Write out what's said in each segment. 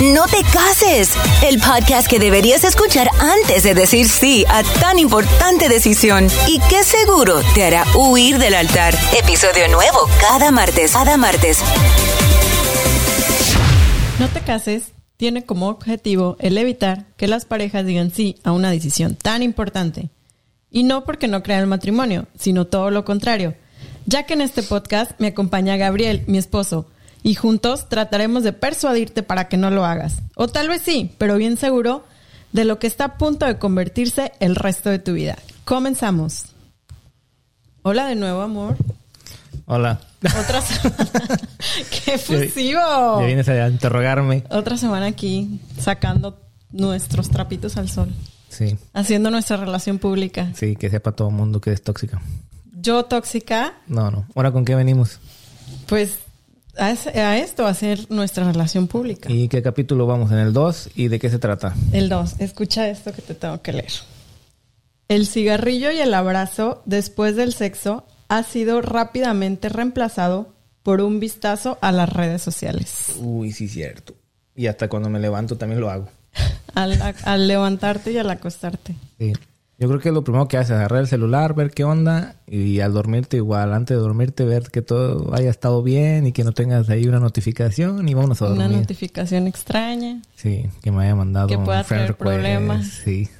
No te cases, el podcast que deberías escuchar antes de decir sí a tan importante decisión y que seguro te hará huir del altar. Episodio nuevo cada martes, cada martes. No te cases tiene como objetivo el evitar que las parejas digan sí a una decisión tan importante. Y no porque no crean el matrimonio, sino todo lo contrario. Ya que en este podcast me acompaña Gabriel, mi esposo, y juntos trataremos de persuadirte para que no lo hagas. O tal vez sí, pero bien seguro de lo que está a punto de convertirse el resto de tu vida. Comenzamos. Hola de nuevo, amor. Hola. Otra semana. ¡Qué fusivo! Ya vienes a interrogarme. Otra semana aquí sacando nuestros trapitos al sol. Sí. Haciendo nuestra relación pública. Sí, que sepa todo el mundo que es tóxica. Yo tóxica. No, no. ¿Ahora con qué venimos? Pues a, a esto, a hacer nuestra relación pública. ¿Y qué capítulo vamos? ¿En el 2? ¿Y de qué se trata? El 2. Escucha esto que te tengo que leer. El cigarrillo y el abrazo después del sexo ha sido rápidamente reemplazado por un vistazo a las redes sociales. Uy, sí, cierto. Y hasta cuando me levanto también lo hago. al, al, levantarte y al acostarte. Sí. Yo creo que lo primero que haces es agarrar el celular, ver qué onda y al dormirte igual, antes de dormirte ver que todo haya estado bien y que no tengas ahí una notificación y vamos a dormir. Una notificación extraña. Sí, que me haya mandado que pueda traer problemas. Sí.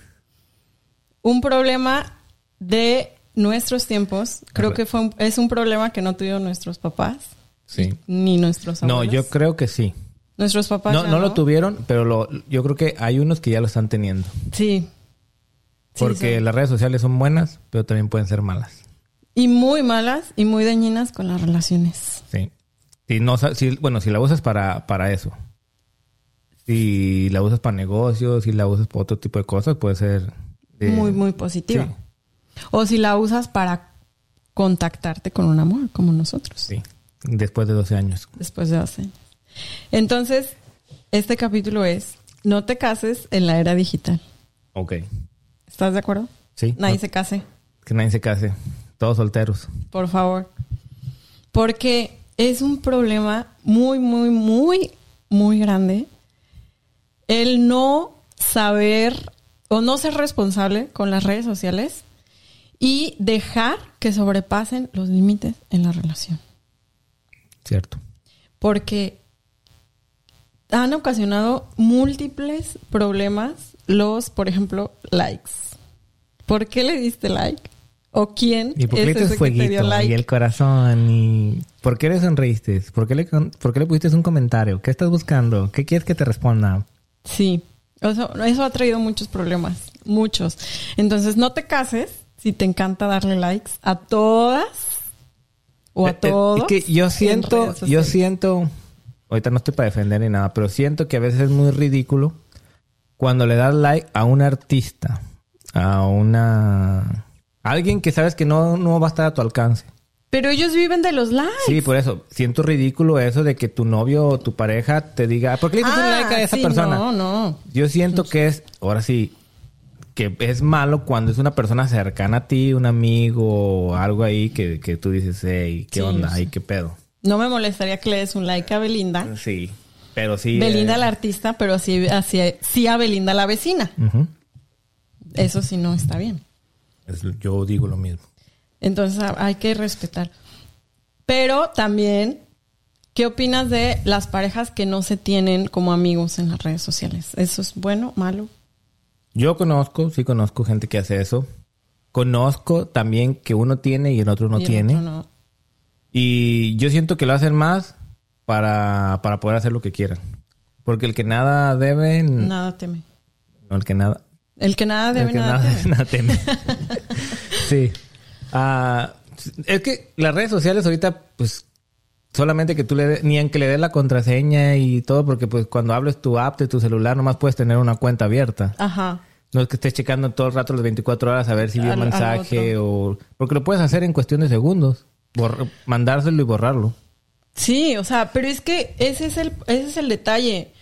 Un problema de nuestros tiempos, creo que fue un, es un problema que no tuvieron nuestros papás. Sí. Ni nuestros abuelos. No, yo creo que sí. Nuestros papás. No, no, lo tuvieron, pero lo, yo creo que hay unos que ya lo están teniendo. Sí. Porque sí. las redes sociales son buenas, pero también pueden ser malas. Y muy malas y muy dañinas con las relaciones. Sí. Si no, si, bueno, si la usas para, para eso. Si la usas para negocios, si la usas para otro tipo de cosas, puede ser... Eh, muy, muy positiva. Sí. O si la usas para contactarte con un amor, como nosotros. Sí. Después de 12 años. Después de 12 años. Entonces, este capítulo es No te cases en la era digital. Ok. ¿Estás de acuerdo? Sí. Nadie no, se case. Que nadie se case. Todos solteros. Por favor. Porque es un problema muy, muy, muy, muy grande el no saber o no ser responsable con las redes sociales y dejar que sobrepasen los límites en la relación. Cierto. Porque han ocasionado múltiples problemas los, por ejemplo, likes. ¿Por qué le diste like? ¿O quién ¿Y por qué es le ese fueguito? que te dio like? Y el corazón. ¿Y por qué le sonreíste? ¿Por qué le, ¿Por qué le pusiste un comentario? ¿Qué estás buscando? ¿Qué quieres que te responda? Sí. Eso, eso ha traído muchos problemas. Muchos. Entonces, no te cases si te encanta darle likes a todas o a todos. Es que yo siento, yo siento, ahorita no estoy para defender ni nada, pero siento que a veces es muy ridículo cuando le das like a un artista, a una... alguien que sabes que no, no va a estar a tu alcance. Pero ellos viven de los likes. Sí, por eso. Siento ridículo eso de que tu novio o tu pareja te diga, ¿por qué le dices ah, un like a esa sí, persona? No, no. Yo siento que es, ahora sí, que es malo cuando es una persona cercana a ti, un amigo o algo ahí que, que tú dices, hey, ¿qué Sí, onda? sí. ¿qué pedo? No me molestaría que le des un like a Belinda. Sí, pero sí. Belinda eh, la artista, pero sí, así, sí a Belinda la vecina. Eso sí no está bien. Es- yo digo lo mismo. Entonces hay que respetar. Pero también, ¿qué opinas de las parejas que no se tienen como amigos en las redes sociales? ¿Eso es bueno, malo? Yo conozco, sí conozco gente que hace eso. Conozco también que uno tiene y el otro no Y el tiene. otro no. Y yo siento que lo hacen más para, para poder hacer lo que quieran. Porque el que nada debe, Nada teme. no, el que nada, El que nada el debe, que nada, nada, teme. nada teme. sí. Ah, es que las redes sociales ahorita, pues, solamente que tú le des, ni en que le des la contraseña y todo, porque pues cuando hables tu app de tu celular, nomás puedes tener una cuenta abierta. Ajá. No es que estés checando todo el rato las 24 horas a ver si vio mensaje o... Porque lo puedes hacer en cuestión de segundos. Mandárselo y borrarlo. Sí, o sea, pero es que ese es el, ese es el detalle.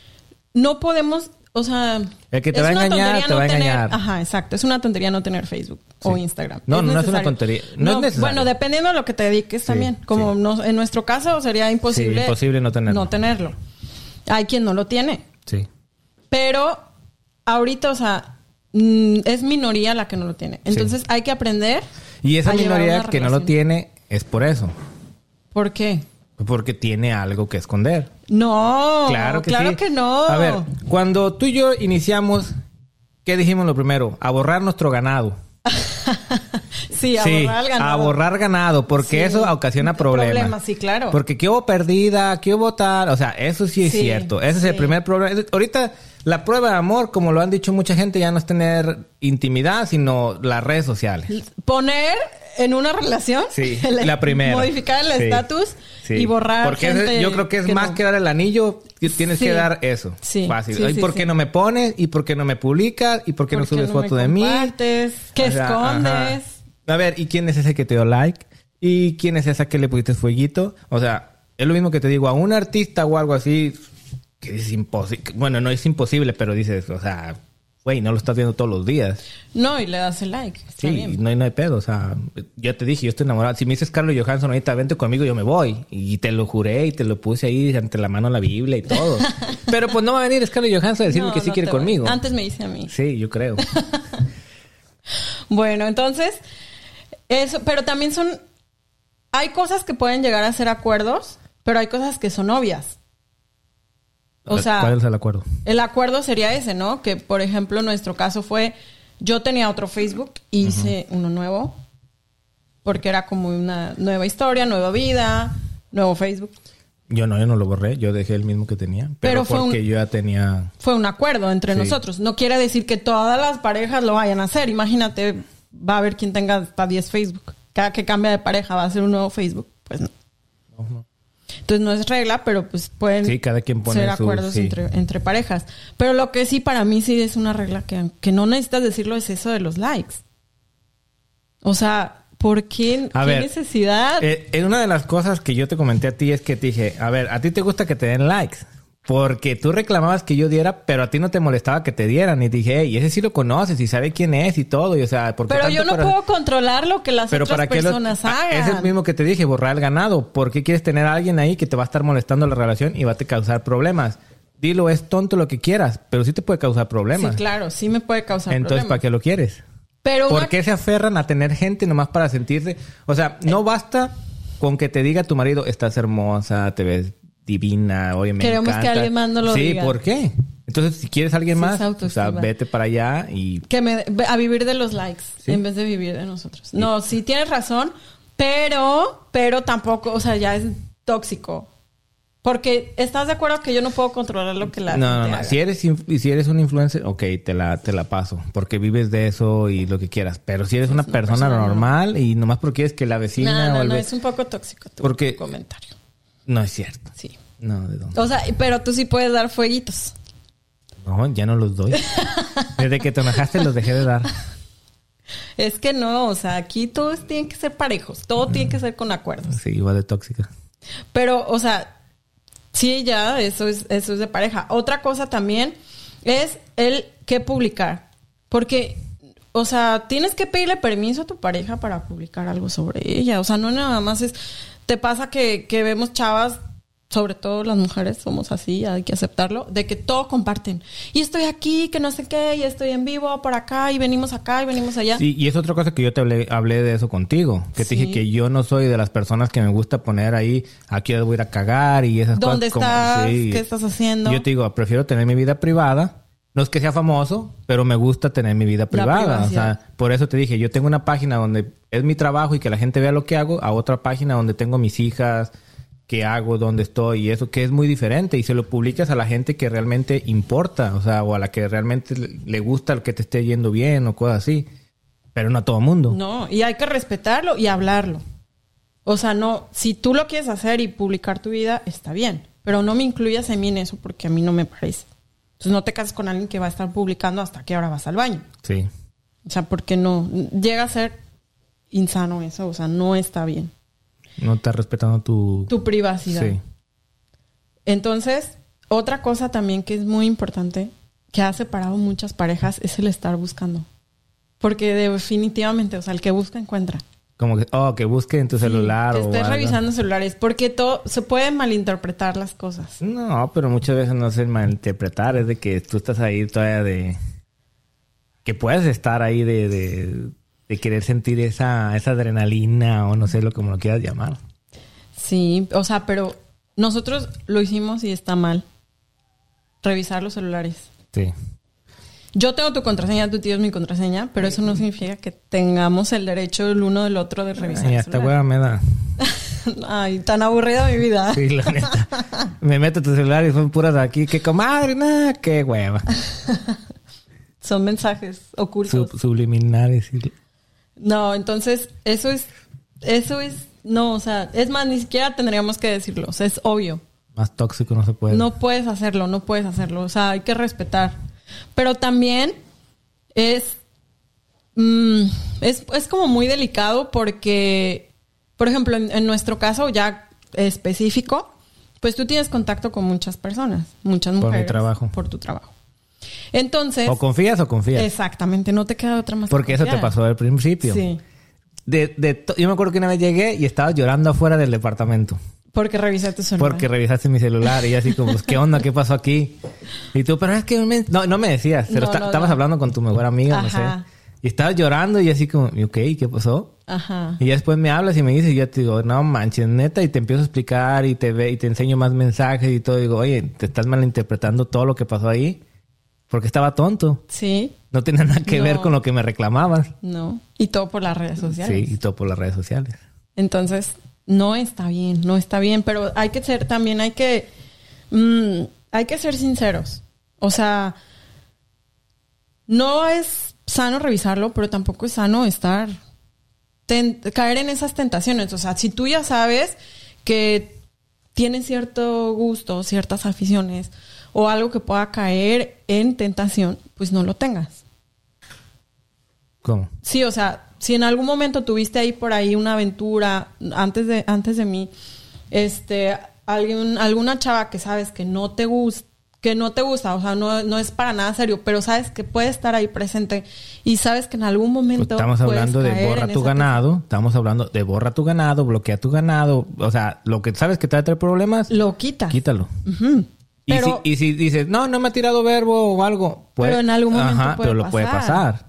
No podemos, o sea... El que te es va a una engañar, tontería te va a tener- engañar. Ajá, exacto. Es una tontería no tener Facebook o Instagram. No, no es una tontería. No es necesario. Bueno, dependiendo de lo que te dediques también. Como sí. no- en nuestro caso sería imposible... Imposible no tenerlo. No tenerlo. Hay quien no lo tiene. Sí. Pero ahorita, o sea, mm, es minoría la que no lo tiene. Entonces hay que aprender. Y esa minoría que no lo tiene es por eso. ¿Por qué? Porque tiene algo que esconder. No, Claro que claro sí. que no. A ver, cuando tú y yo iniciamos, ¿qué dijimos lo primero? A borrar nuestro ganado. sí, a borrar el ganado. a borrar ganado, porque Sí. eso ocasiona problemas. Problemas, sí, claro. Porque que hubo perdida, que hubo tal, o sea, eso sí es Sí, cierto. Ese es el sí. primer problema. Ahorita la prueba de amor, como lo han dicho mucha gente, ya no es tener intimidad, sino las redes sociales. Poner en una relación. Sí, el- la primera. Modificar el Sí. estatus Sí. y borrar. Porque gente yo creo que es más no. que dar el anillo, que tienes Sí. que dar eso. Sí, Fácil. sí, ¿Y sí, por sí. qué no me pones? ¿Y por qué no me publicas? ¿Y por qué no ¿Por qué subes no foto de mí? ¿Qué O sea, escondes? ajá. A ver, ¿y quién es ese que te dio like? ¿Y quién es esa que le pusiste fueguito? O sea, es lo mismo que te digo, a un artista o algo así, que es imposible. Bueno, no es imposible, pero dices, o sea, güey, no lo estás viendo todos los días. No, y le das el like. Está Sí, bien. no hay, no hay pedo. O sea, yo te dije, yo estoy enamorado. Si me dices Carlos Johansson, ahorita vente conmigo, yo me voy. Y te lo juré y te lo puse ahí ante la mano la Biblia y todo. Pero pues no va a venir Scarlett Johansson a decirme No, que sí no quiere voy. conmigo. Antes me dice a mí. Sí, yo creo. Bueno, entonces, eso, pero también son, hay cosas que pueden llegar a ser acuerdos, pero hay cosas que son obvias. O sea, ¿Cuál es el acuerdo? el acuerdo sería ese, ¿no? Que, por ejemplo, nuestro caso fue, yo tenía otro Facebook, hice uno nuevo, porque era como una nueva historia, nueva vida, nuevo Facebook. Yo no, yo no lo borré. Yo dejé el mismo que tenía. Pero, Pero fue porque un- yo ya tenía... Fue un acuerdo entre Sí. nosotros. No quiere decir que todas las parejas lo vayan a hacer. Imagínate, va a haber quien tenga hasta 10 Facebook. Cada que cambia de pareja va a ser un nuevo Facebook. Pues no. No, no. Entonces no es regla, pero pues pueden Sí, cada quien pone ser acuerdos sí. entre, entre parejas. Pero lo que sí para mí sí es una regla que, que no necesitas decirlo es eso de los likes. O sea, ¿por qué? A ¿Qué ver, necesidad? Eh, en una de las cosas que yo te comenté a ti es que te dije, a ver, a ti te gusta que te den likes. Porque tú reclamabas que yo diera, pero a ti no te molestaba que te dieran. Y dije, hey, ese sí lo conoces y sabe quién es y todo. Y, o sea, ¿por qué pero yo no para- puedo controlar lo que las Pero otras para lo- personas Ah, hagan. Es el mismo que te dije, borrar el ganado. ¿Por qué quieres tener a alguien ahí que te va a estar molestando la relación y va a te causar problemas? Dilo, es tonto lo que quieras, pero sí te puede causar problemas. Sí, claro, sí me puede causar Entonces, problemas. ¿para qué lo quieres? Pero ¿Por una- qué se aferran a tener gente nomás para sentirse? O sea, no basta con que te diga tu marido, estás hermosa, te ves divina, oye, me Queremos que encanta". alguien más nos lo sí, diga. ¿por qué? Entonces, si quieres a alguien Sí, más, o sea, vete para allá y... que me a vivir de los likes Sí. en vez de vivir de nosotros. No, sí tienes razón, pero pero tampoco, o sea, ya es tóxico. Porque estás de acuerdo que yo no puedo controlar lo que la No, no, gente no. haga? Si eres, si eres un influencer, ok, te la, te la paso. Porque vives de eso y lo que quieras. Pero si eres una, persona, persona normal y nomás porque es que la vecina No, o no, el no, es un poco tóxico tu Porque- comentario. No es cierto. Sí. No, ¿de dónde? O sea, pero tú sí puedes dar fueguitos. No, ya no los doy. Desde que te enojaste los dejé de dar. Es que no, o sea, aquí todos tienen que ser parejos, todo tiene que ser con acuerdos. Sí, igual de tóxica. Pero, o sea, sí, ya, eso es, eso es de pareja. Otra cosa también es el que publicar. Porque, o sea, tienes que pedirle permiso a tu pareja para publicar algo sobre ella. O sea, no nada más es. Te pasa que, que vemos chavas, sobre todo las mujeres, somos así, hay que aceptarlo, de que todo comparten. Y estoy aquí, que no sé qué, y estoy en vivo por acá, y venimos acá, y venimos allá. Sí, y es otra cosa que yo te hablé, hablé de eso contigo. Que te dije que yo no soy de las personas que me gusta poner ahí, aquí voy a ir a cagar y esas ¿Dónde cosas. estás? sí. ¿Qué estás haciendo? Yo te digo, prefiero tener mi vida privada. No es que sea famoso, pero me gusta tener mi vida privada. O sea, por eso te dije, yo tengo una página donde es mi trabajo y que la gente vea lo que hago, a otra página donde tengo mis hijas, qué hago, dónde estoy y eso que es muy diferente y se lo publicas a la gente que realmente importa, o sea, o a la que realmente le- le gusta el que te esté yendo bien o cosas así, pero no a todo mundo. No, y hay que respetarlo y hablarlo. O sea, no, si tú lo quieres hacer y publicar tu vida, está bien. Pero no me incluyas a mí en eso porque a mí no me parece. Entonces no te cases con alguien que va a estar publicando hasta que ahora vas al baño. Sí. O sea, porque no, llega a ser insano eso, o sea, no está bien. No estás respetando tu... Tu privacidad. Sí. Entonces, otra cosa también que es muy importante, que ha separado muchas parejas, es el estar buscando. Porque definitivamente, o sea, el que busca encuentra. Como que, oh, que busque en tu celular que o estés revisando celulares, porque todo se pueden malinterpretar las cosas. No, pero muchas veces no es el malinterpretar, es de que tú estás ahí todavía de... Que puedes estar ahí de, de, de querer sentir esa, esa adrenalina o no sé lo como lo quieras llamar. Sí, o sea, pero nosotros lo hicimos y está mal. Revisar los celulares. Sí. Yo tengo tu contraseña, tu tío es mi contraseña, pero eso no significa que tengamos el derecho el uno del otro de revisar. Ay, el hasta hueva me da. Ay, tan aburrida mi vida. Sí, la neta. Me meto a tu celular y son puras aquí. Que comadre, nada, qué hueva. Son mensajes ocultos. Sub- subliminares. y- No, entonces eso es, eso es, no, o sea, es más, ni siquiera tendríamos que decirlo, o sea, es obvio. Más tóxico no se puede. No puedes hacerlo, no puedes hacerlo, o sea, hay que respetar. Pero también es, mm, es, es como muy delicado porque, por ejemplo, en, en nuestro caso ya específico, pues tú tienes contacto con muchas personas, muchas mi mujeres. trabajo. Por tu trabajo. Entonces, O confías o confías. exactamente, no te queda otra más. que Porque eso te pasó al principio. Sí. De, de yo me acuerdo que una vez llegué y estaba llorando afuera del departamento. Porque revisé tu celular. Porque revisaste mi celular y así como, ¿qué onda? ¿Qué pasó aquí? Y tú, pero es que... me- No, no me decías, pero No, esta- no, estabas no. hablando con tu mejor amiga, no Ajá. sé. Y estabas llorando y así como, ¿y ok? ¿Qué pasó? Ajá. Y ya después me hablas y me dices, y yo te digo, no manches, neta, y te empiezo a explicar y te ve y te enseño más mensajes y todo. digo, oye, te estás malinterpretando todo lo que pasó ahí. Porque estaba tonto. Sí, No tenía nada que No. ver con lo que me reclamabas. no. Y todo por las redes sociales. Sí, y todo por las redes sociales. Entonces, no está bien, no está bien, pero hay que ser, también hay que, mm, hay que ser sinceros. O sea, no es sano revisarlo, pero tampoco es sano estar, ten- caer en esas tentaciones. O sea, si tú ya sabes que tienes cierto gusto, ciertas aficiones o algo que pueda caer en tentación, pues no lo tengas. ¿Cómo? Sí, o sea, si en algún momento tuviste ahí por ahí una aventura antes de antes de mí, este, alguien, alguna chava que sabes que no te gusta, que no te gusta, o sea, no, no es para nada serio, pero sabes que puede estar ahí presente y sabes que en algún Pues momento estamos puedes hablando de borra tu ganado. Estamos hablando de borra tu ganado, bloquea tu ganado. O sea, lo que sabes que te va a traer problemas, lo quitas. quítalo. Pero si, y si dices, no, no me ha tirado verbo o algo, pues, Pero en algún momento ajá, puede pero lo puede pasar.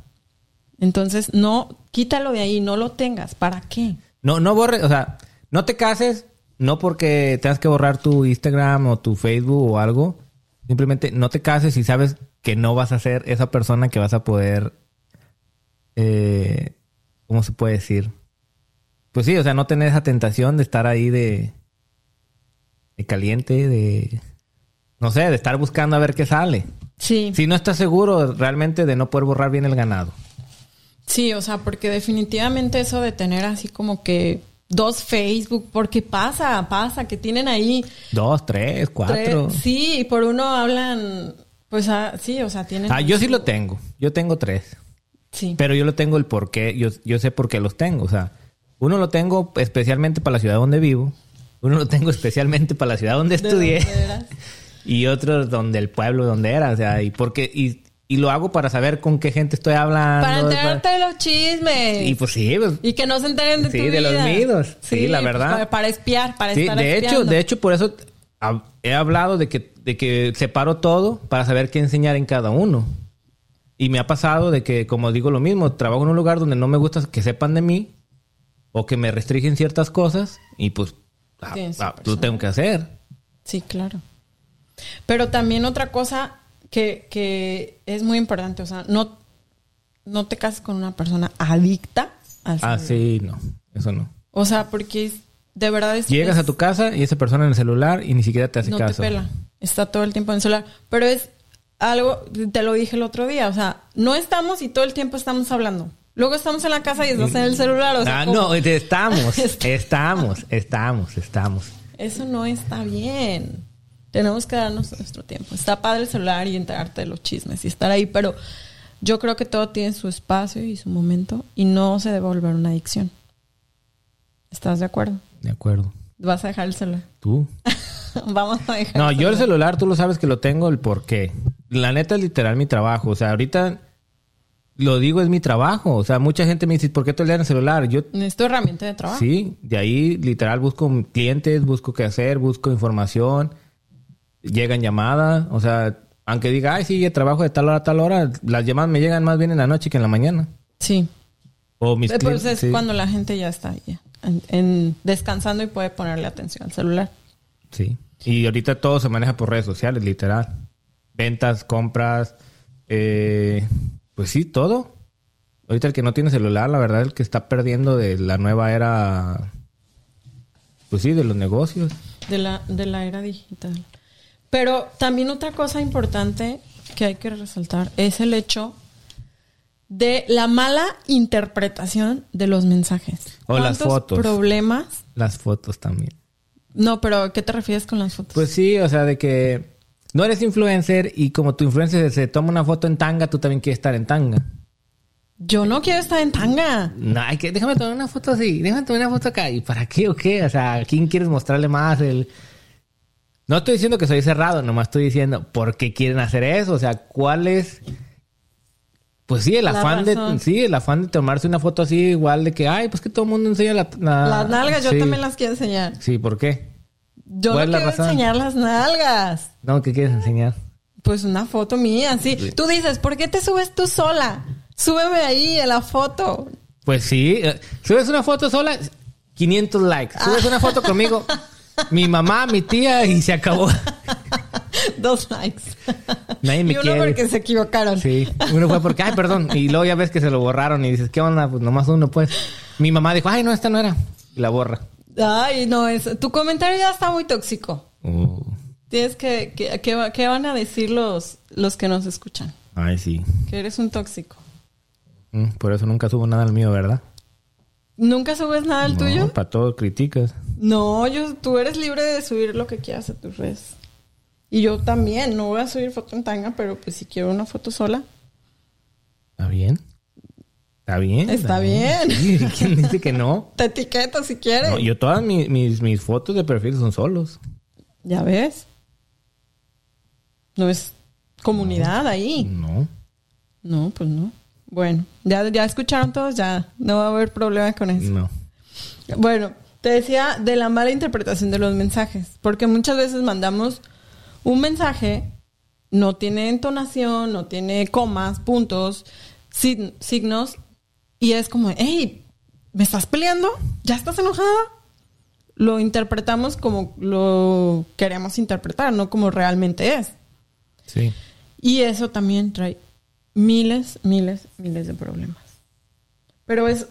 Entonces no quítalo de ahí, no lo tengas, ¿para qué? No, no borres, o sea, no te cases, no porque tengas que borrar tu Instagram o tu Facebook o algo. Simplemente no te cases si sabes que no vas a ser esa persona que vas a poder. Eh, ¿Cómo se puede decir? Pues sí, o sea, no tener esa tentación de estar ahí de. de caliente, de. No sé, de estar buscando a ver qué sale. Sí. Si no estás seguro realmente de no poder borrar bien el ganado. Sí, o sea, porque definitivamente eso de tener así como que dos Facebook, porque pasa, pasa, que tienen ahí Dos, tres, cuatro. tres- sí, y por uno hablan, pues ah, sí, o sea, tienen. Ah, yo sí lo tengo. Yo tengo tres. Sí. Pero yo lo tengo el por qué. Yo, yo sé por qué los tengo. O sea, uno lo tengo especialmente para la ciudad donde vivo. Uno lo tengo especialmente para la ciudad donde ¿De estudié. Y otro donde el pueblo donde era. O sea, y porque... Y, y lo hago para saber con qué gente estoy hablando. Para enterarte de los chismes. Y pues sí, pues, Y que no se enteren de Sí, tu de los vida. míos. Sí, la pues, verdad. para, para espiar, para Sí, estar de hecho, de hecho, por eso he hablado de que, de que separo todo para saber qué enseñar en cada uno. Y me ha pasado de que, como digo lo mismo, trabajo en un lugar donde no me gusta que sepan de mí o que me restringen ciertas cosas y pues ah, ah, lo tengo que hacer. Sí, claro. Pero también otra cosa que, que es muy importante, o sea, no, no te cases con una persona adicta al Ah, celular. sí, no, eso no. O sea, porque de verdad es... Llegas es- a tu casa y esa persona en el celular y ni siquiera te hace no caso. te pela. Está todo el tiempo en el celular. Pero es algo, te lo dije el otro día, o sea, no estamos y todo el tiempo estamos hablando. Luego estamos en la casa y estás en el celular, o sea, ah, ¿cómo? no, estamos, estamos, estamos, estamos. Eso no está bien. Tenemos que darnos nuestro tiempo. Está padre el celular y enterarte de los chismes y estar ahí, pero yo creo que todo tiene su espacio y su momento y no se debe volver una adicción. ¿Estás de acuerdo? De acuerdo. ¿Vas a dejar el celular? ¿Tú? Vamos a dejar No, yo el celular, tú lo sabes que lo tengo, el por qué. La neta es literal mi trabajo. O sea, ahorita lo digo, es mi trabajo. O sea, mucha gente me dice, ¿por qué te el celular? Yo... Necesito herramienta de trabajo. Sí, de ahí literal busco clientes, busco qué hacer, busco información, llegan llamadas, o sea, aunque diga, ay, sí, trabajo de tal hora a tal hora, las llamadas me llegan más bien en la noche que en la mañana. Sí. O mis eh, pues es cuando la gente ya está en, descansando y puede ponerle atención al celular. Sí. Y ahorita todo se maneja por redes sociales, literal. Ventas, compras, eh, pues sí, todo. Ahorita el que no tiene celular, la verdad, el que está perdiendo de la nueva era, pues sí, de los negocios. De la, de la era digital. Pero también otra cosa importante que hay que resaltar es el hecho de la mala interpretación de los mensajes. O las fotos. problemas? Las fotos también. No, pero ¿qué te refieres con las fotos? Pues sí, o sea, de que no eres influencer y como tu influencer se toma una foto en tanga, tú también quieres estar en tanga. Yo no quiero estar en tanga. No, hay que, déjame tomar una foto así, déjame tomar una foto acá. ¿Y para qué o qué? O sea, ¿a quién quieres mostrarle más el... No estoy diciendo que soy cerrado, nomás estoy diciendo por qué quieren hacer eso. O sea, ¿cuál es...? Pues sí, el afán de... Sí, el afán de tomarse una foto así igual de que... Ay, pues que todo el mundo enseña la... Las nalgas yo también las quiero enseñar. Sí, ¿por qué? Yo no quiero enseñar las nalgas. No, ¿qué quieres enseñar? Pues una foto mía, sí. Tú dices, ¿por qué te subes tú sola? Súbeme ahí en la foto. Pues sí, eh, subes una foto sola, 500 likes. Subes una foto conmigo, mi mamá, mi tía y se acabó. Dos likes. Nadie me y uno porque se equivocaron. Sí, uno fue porque, ay, perdón. Y luego ya ves que se lo borraron y dices, ¿qué onda? Pues nomás uno, pues. Mi mamá dijo, ay, no, esta no era. Y la borra. Ay, no, es, tu comentario ya está muy tóxico. Uh. Tienes que, que, ¿qué van a decir los, los que nos escuchan? Ay, sí. Que eres un tóxico. Mm, por eso nunca subo nada al mío, ¿verdad? ¿Nunca subes nada al tuyo? Para todo criticas. No, yo, tú eres libre de subir lo que quieras a tus redes. Y yo también, no voy a subir foto en tanga, pero pues si quiero una foto sola. ¿Está bien? Está bien. Está, bien. ¿Quién dice que no? Te etiqueto si quieres. yo todas mis, mis, fotos de perfil son solos. ¿Ya ves? No es comunidad ahí. No. No, pues no. Bueno, ya, ya escucharon todos, ya no va a haber problema con eso. No. Bueno, te decía de la mala interpretación de los mensajes, porque muchas veces mandamos un mensaje, no tiene entonación, no tiene comas, puntos, signos, y es como, hey, ¿me estás peleando? ¿Ya estás enojada? Lo interpretamos como lo queremos interpretar, no como realmente es. Sí. Y eso también trae miles, miles, miles de problemas. Pero es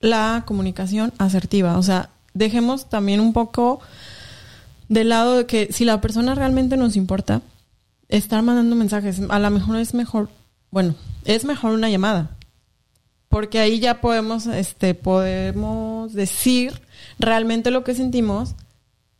la comunicación asertiva. O sea, dejemos también un poco de lado de que si la persona realmente nos importa, estar mandando mensajes, a lo mejor es mejor, bueno, es mejor una llamada porque ahí ya podemos, este, podemos decir realmente lo que sentimos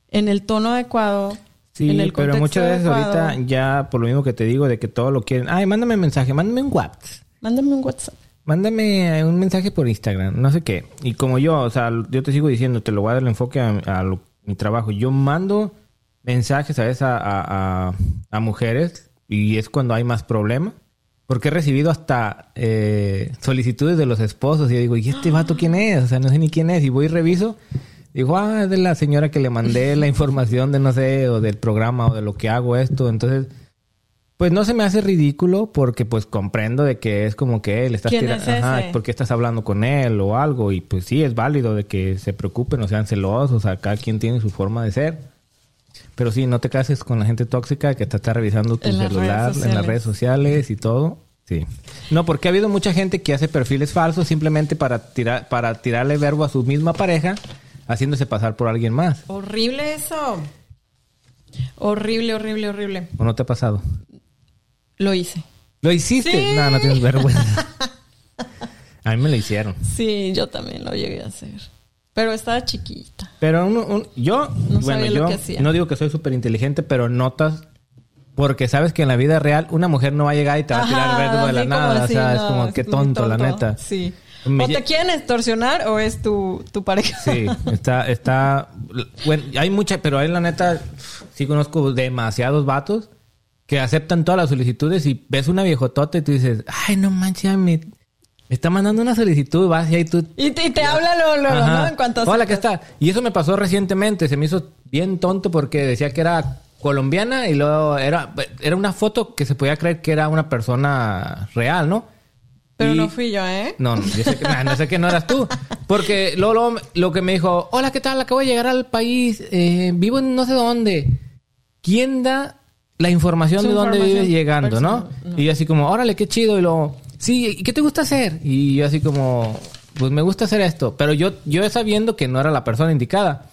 en el tono adecuado. Sí, en el pero muchas veces ahorita ya, por lo mismo que te digo, de que todo lo quieren. Ay, mándame un mensaje, mándame un WhatsApp. Mándame un WhatsApp. Mándame un mensaje por Instagram, no sé qué. Y como yo, o sea, yo te sigo diciendo, te lo voy a dar el enfoque a, mi trabajo. Yo mando mensajes a, veces a, a mujeres y es cuando hay más problemas porque he recibido hasta eh, solicitudes de los esposos y yo digo, ¿y este vato quién es? O sea, no sé ni quién es. Y voy y reviso. Digo, ah, es de la señora que le mandé la información de no sé, o del programa o de lo que hago esto. Entonces, pues no se me hace ridículo porque pues comprendo de que es como que él está tirando, ajá, porque estás hablando con él o algo y pues sí es válido de que se preocupen o sean celosos, o sea, cada quien tiene su forma de ser. Pero sí, no te cases con la gente tóxica que te está revisando tu celular en las redes sociales y todo. Sí. No, porque ha habido mucha gente que hace perfiles falsos simplemente para tirar, para tirarle verbo a su misma pareja, haciéndose pasar por alguien más. Horrible eso. Horrible, horrible, horrible. ¿O no te ha pasado? Lo hice. ¿Lo hiciste? No, no tienes vergüenza. a mí me lo hicieron. Sí, yo también lo llegué a hacer. Pero estaba chiquita. Pero yo, no bueno, yo no digo que soy súper inteligente, pero notas porque sabes que en la vida real una mujer no va a llegar y te va a tirar verbo de la nada. o sea, es como que tonto, la neta. Sí. O te quieren extorsionar o es tu, tu pareja. Sí, está, está. Bueno, hay mucha, pero ahí la neta sí conozco demasiados vatos que aceptan todas las solicitudes y ves una viejotota y tú dices, ay, no manches, me está mandando una solicitud, vas y ahí tú... Y te, habla luego, luego, ¿no? En cuanto a... Hola, ¿qué está? Y eso me pasó recientemente, se me hizo bien tonto porque decía que era colombiana y luego era, era una foto que se podía creer que era una persona real, ¿no? Pero no fui yo, ¿eh? No, yo sé que, no sé que no eras tú. Porque luego, lo que me dijo, hola, ¿qué tal? Acabo de llegar al país, eh, vivo en no sé dónde. ¿Quién da la información de dónde vives llegando, ¿no? Y yo así como, órale, qué chido. Y luego, sí, ¿y qué te gusta hacer? Y yo así como, pues me gusta hacer esto. Pero yo, yo sabiendo que no era la persona indicada.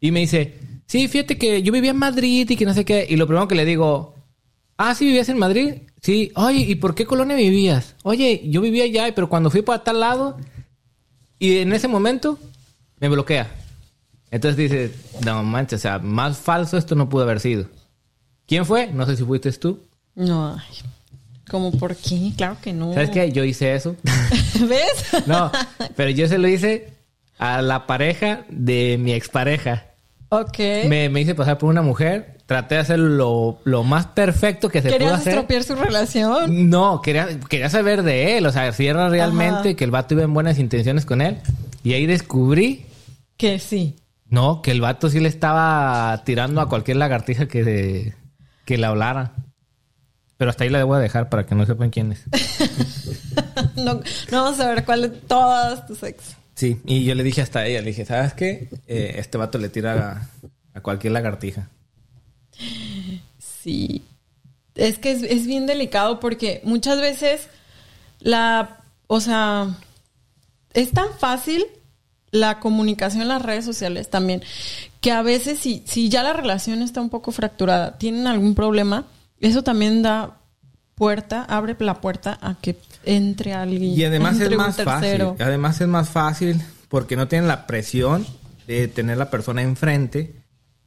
Y me dice, sí, fíjate que yo vivía en Madrid y que no sé qué. Y lo primero que le digo, ah, sí, vivías en Madrid. Sí, oye, ¿y por qué colonia vivías? Oye, yo vivía allá, pero cuando fui para tal lado, y en ese momento me bloquea. Entonces dice, no manches, o sea, más falso esto no pudo haber sido. ¿Quién fue? No sé si fuiste tú. No, ay, ¿cómo por qué? Claro que no. ¿Sabes qué? Yo hice eso. ¿Ves? no, pero yo se lo hice a la pareja de mi expareja. Ok. Me, me hice pasar por una mujer. Traté de hacer lo, más perfecto que se pudo hacer. ¿Querías estropear su relación? No, quería, quería saber de él. O sea, si era realmente que el vato iba en buenas intenciones con él. Y ahí descubrí... Que sí. No, que el vato sí le estaba tirando a cualquier lagartija que, que le hablara. Pero hasta ahí la voy a dejar para que no sepan quién es. no, no, vamos a ver cuál de todas tus ex. Sí, y yo le dije hasta ella, le dije, ¿sabes qué? Eh, este vato le tira a, cualquier lagartija. Sí. Es que es, es bien delicado porque muchas veces la, o sea, es tan fácil la comunicación en las redes sociales también, que a veces si, si ya la relación está un poco fracturada, tienen algún problema, eso también da puerta, abre la puerta a que entre alguien. Y además es más fácil. Además es más fácil porque no tienen la presión de tener la persona enfrente.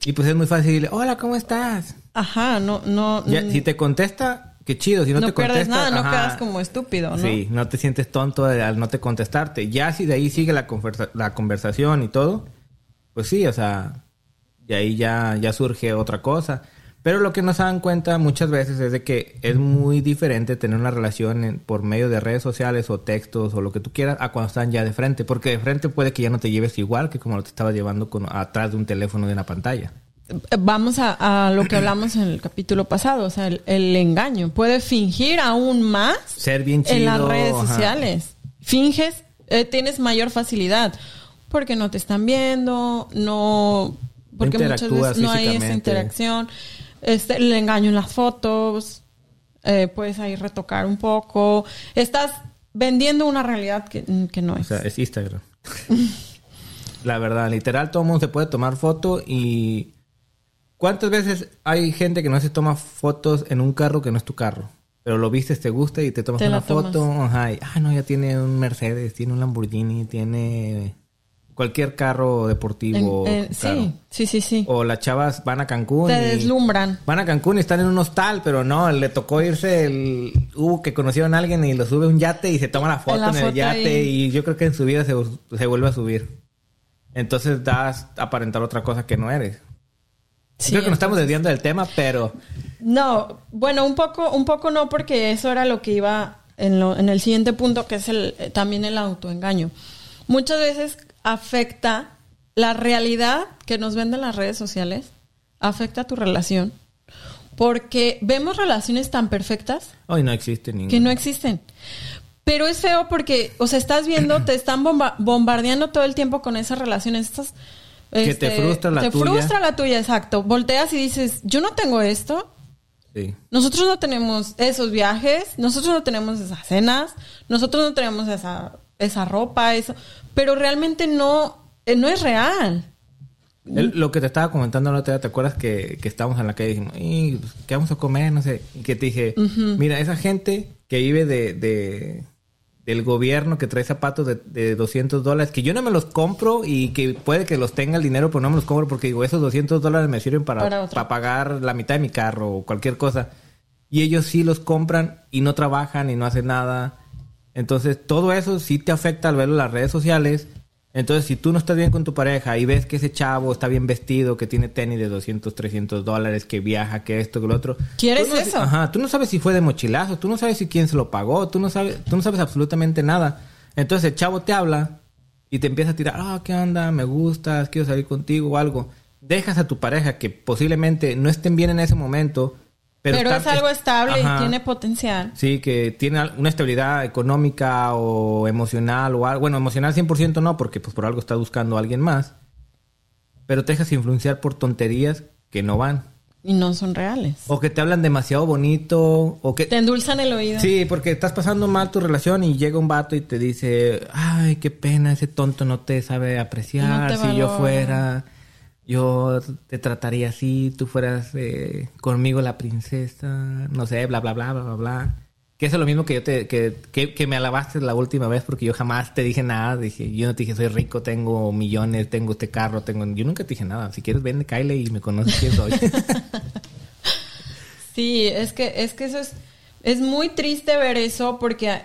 Y pues es muy fácil hola, ¿cómo estás? Ajá, no, no. si te contesta, qué chido. Si no, te pierdes nada, no quedas como estúpido, ¿no? Sí, no te sientes tonto al no te contestarte. Ya si de ahí sigue la, la conversación y todo, pues sí, o sea, y ahí ya, ya surge otra cosa. Pero lo que no se dan cuenta muchas veces es de que es muy diferente tener una relación por medio de redes sociales o textos o lo que tú quieras a cuando están ya de frente. Porque de frente puede que ya no te lleves igual que como lo te estabas llevando con, atrás de un teléfono de una pantalla. Vamos a, lo que hablamos en el capítulo pasado, o sea, el, engaño. Puede fingir aún más Ser bien chido, en las redes sociales. Finges, eh, tienes mayor facilidad porque no te están viendo, no porque muchas veces no hay esa interacción. Este, el engaño en las fotos, eh, puedes ahí retocar un poco. Estás vendiendo una realidad que, no es. O sea, es Instagram. La verdad, literal, todo el mundo se puede tomar foto y... ¿Cuántas veces hay gente que no se toma fotos en un carro que no es tu carro? Pero lo viste, te gusta y te tomas una foto. Ajá, ah, no, ya tiene un Mercedes, tiene un Lamborghini, tiene cualquier carro deportivo. sí, sí, sí, sí. O las chavas van a Cancún. Te deslumbran. Van a Cancún y están en un hostal, pero no, le tocó irse el... Uh, que conocieron a alguien y lo sube un yate y se toma la foto en, el yate y... yo creo que en su vida se, vuelve a subir. Entonces das a aparentar otra cosa que no eres. Sí, creo que nos estamos desviando del tema, pero... No, bueno, un poco, un poco no, porque eso era lo que iba en, lo, en el siguiente punto, que es el, también el autoengaño. Muchas veces afecta la realidad que nos venden las redes sociales, afecta tu relación, porque vemos relaciones tan perfectas. Hoy no existen ninguna. Que no existen. Pero es feo porque, o sea, estás viendo, te están bombardeando todo el tiempo con esas relaciones. Estas, que te este, frustra la tuya. Te frustra la tuya, exacto. Volteas y dices, yo no tengo esto. Sí. Nosotros no tenemos esos viajes, nosotros no tenemos esas cenas, nosotros no tenemos esa, esa ropa, eso pero realmente no, eh, no es real. lo que te estaba comentando no te acuerdas que, que estábamos en la calle y dijimos, pues, ¿qué vamos a comer? No sé. Y que te dije, mira, esa gente que vive de, de, del gobierno, que trae zapatos de, de 200 dólares, que yo no me los compro y que puede que los tenga el dinero, pero no me los compro porque digo, esos 200 dólares me sirven para, para, para pagar la mitad de mi carro o cualquier cosa. Y ellos sí los compran y no trabajan y no hacen nada entonces, todo eso sí te afecta al verlo en las redes sociales Entonces, si tú no estás bien con tu pareja y ves que ese chavo está bien vestido, que tiene tenis de 200, 300 dólares, que viaja, que esto, que lo otro. ¿Quieres no- eso? Ajá, tú no sabes si fue de mochilazo, tú no sabes si quién se lo pagó, tú no sabes, tú no sabes absolutamente nada. Entonces, el chavo te habla y te empieza a tirar, ah, ¿qué onda? Me gustas, quiero salir contigo o algo. Dejas a tu pareja que posiblemente no estén bien en ese momento, pero, es algo estable Ajá. y tiene potencial. Sí, que tiene una estabilidad económica o emocional o algo. Bueno, emocional 100% no, porque pues por algo está buscando a alguien más. Pero te dejas influenciar por tonterías que no van. Y no son reales. O que te hablan demasiado bonito. O que... Te endulzan el oído. Sí, porque estás pasando mal tu relación y llega un vato y te dice, ay, qué pena, ese tonto no te sabe apreciar. No te si yo valora". fuera, yo te trataría así, tú fueras eh, conmigo la princesa, no sé, bla, bla, bla, bla, bla, bla. Que es lo mismo que yo te, que, que, que me alabaste la última vez porque yo jamás te dije nada. Dije, yo no te dije soy rico, tengo millones, tengo este carro, tengo... Yo nunca te dije nada. Si quieres, ven, cáele y me conoces quién soy. Sí, es que, es que eso es, es muy triste ver eso porque